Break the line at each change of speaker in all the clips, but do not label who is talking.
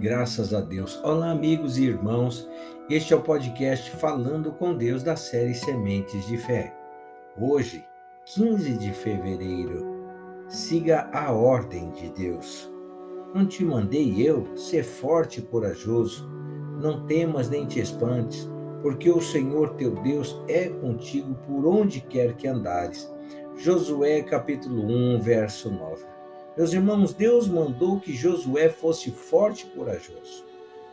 Graças a Deus. Olá, amigos e irmãos. Este é o podcast Falando com Deus da série Sementes de Fé. Hoje, 15 de fevereiro, siga a ordem de Deus. Não te mandei eu ser forte e corajoso. Não temas nem te espantes, porque o Senhor teu Deus é contigo por onde quer que andares. Josué capítulo 1, verso 9. Meus irmãos, Deus mandou que Josué fosse forte e corajoso.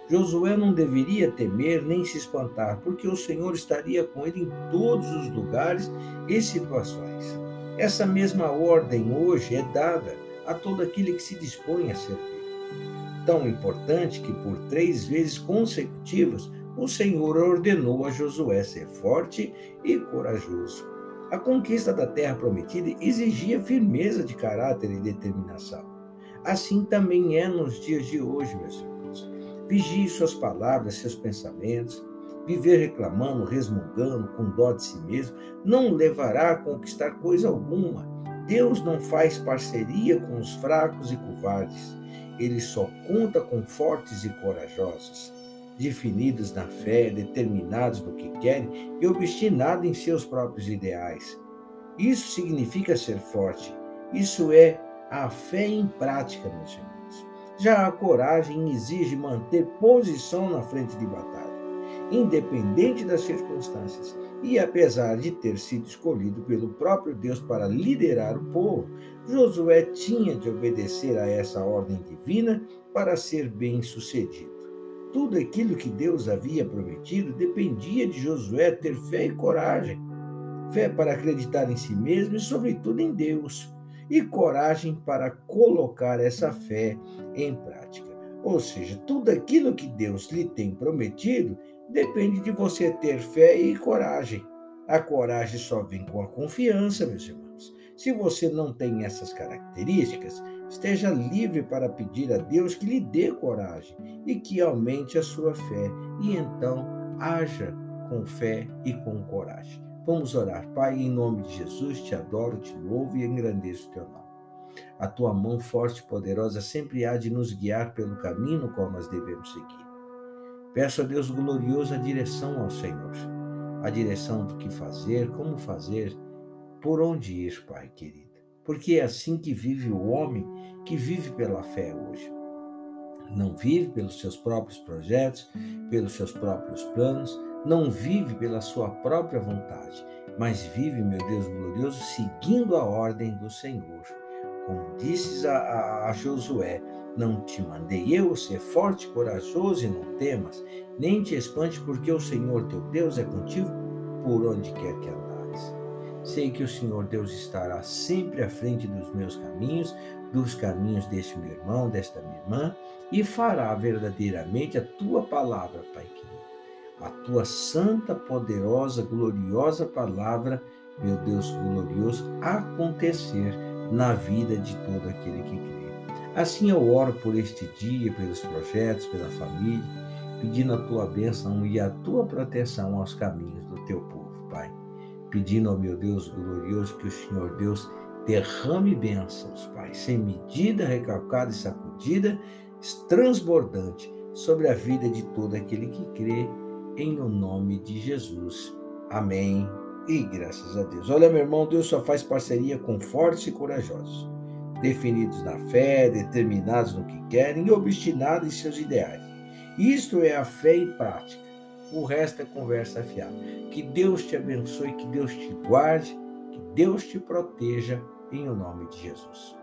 Josué não deveria temer nem se espantar, porque o Senhor estaria com ele em todos os lugares e situações. Essa mesma ordem hoje é dada a todo aquele que se dispõe a servir. Tão importante que por três vezes consecutivas o Senhor ordenou a Josué ser forte e corajoso. A conquista da terra prometida exigia firmeza de caráter e determinação. Assim também é nos dias de hoje, meus irmãos. Vigie suas palavras, seus pensamentos. Viver reclamando, resmungando, com dó de si mesmo, não levará a conquistar coisa alguma. Deus não faz parceria com os fracos e covardes. Ele só conta com fortes e corajosos definidos na fé, determinados no que querem e obstinados em seus próprios ideais. Isso significa ser forte. Isso é a fé em prática, meus irmãos. Já a coragem exige manter posição na frente de batalha, independente das circunstâncias. E apesar de ter sido escolhido pelo próprio Deus para liderar o povo, Josué tinha de obedecer a essa ordem divina para ser bem-sucedido. Tudo aquilo que Deus havia prometido dependia de Josué ter fé e coragem. Fé para acreditar em si mesmo e, sobretudo, em Deus. E coragem para colocar essa fé em prática. Ou seja, tudo aquilo que Deus lhe tem prometido depende de você ter fé e coragem. A coragem só vem com a confiança, meus irmãos. Se você não tem essas características, Esteja livre para pedir a Deus que lhe dê coragem e que aumente a sua fé, e então haja com fé e com coragem. Vamos orar. Pai, em nome de Jesus, te adoro, te louvo e engrandeço o teu nome. A tua mão forte e poderosa sempre há de nos guiar pelo caminho no qual nós devemos seguir. Peço a Deus glorioso a direção ao Senhor, a direção do que fazer, como fazer, por onde ir, Pai querido porque é assim que vive o homem que vive pela fé hoje. Não vive pelos seus próprios projetos, pelos seus próprios planos, não vive pela sua própria vontade, mas vive, meu Deus glorioso, seguindo a ordem do Senhor. Como disses a, a, a Josué, não te mandei eu ser forte, corajoso e não temas, nem te espante, porque o Senhor teu Deus é contigo por onde quer que andares. Sei que o Senhor Deus estará sempre à frente dos meus caminhos, dos caminhos deste meu irmão, desta minha irmã, e fará verdadeiramente a tua palavra, Pai querido. A tua santa, poderosa, gloriosa palavra, meu Deus glorioso, acontecer na vida de todo aquele que crê. Assim eu oro por este dia, pelos projetos, pela família, pedindo a tua bênção e a tua proteção aos caminhos do teu povo, pedindo ao meu Deus glorioso que o Senhor Deus derrame bênçãos, Pai, sem medida, recalcada e sacudida, transbordante sobre a vida de todo aquele que crê, em o nome de Jesus. Amém. E graças a Deus. Olha, meu irmão, Deus só faz parceria com fortes e corajosos, definidos na fé, determinados no que querem e obstinados em seus ideais. Isto é a fé e prática. O resto é conversa fiada. Que Deus te abençoe, que Deus te guarde, que Deus te proteja, em o nome de Jesus.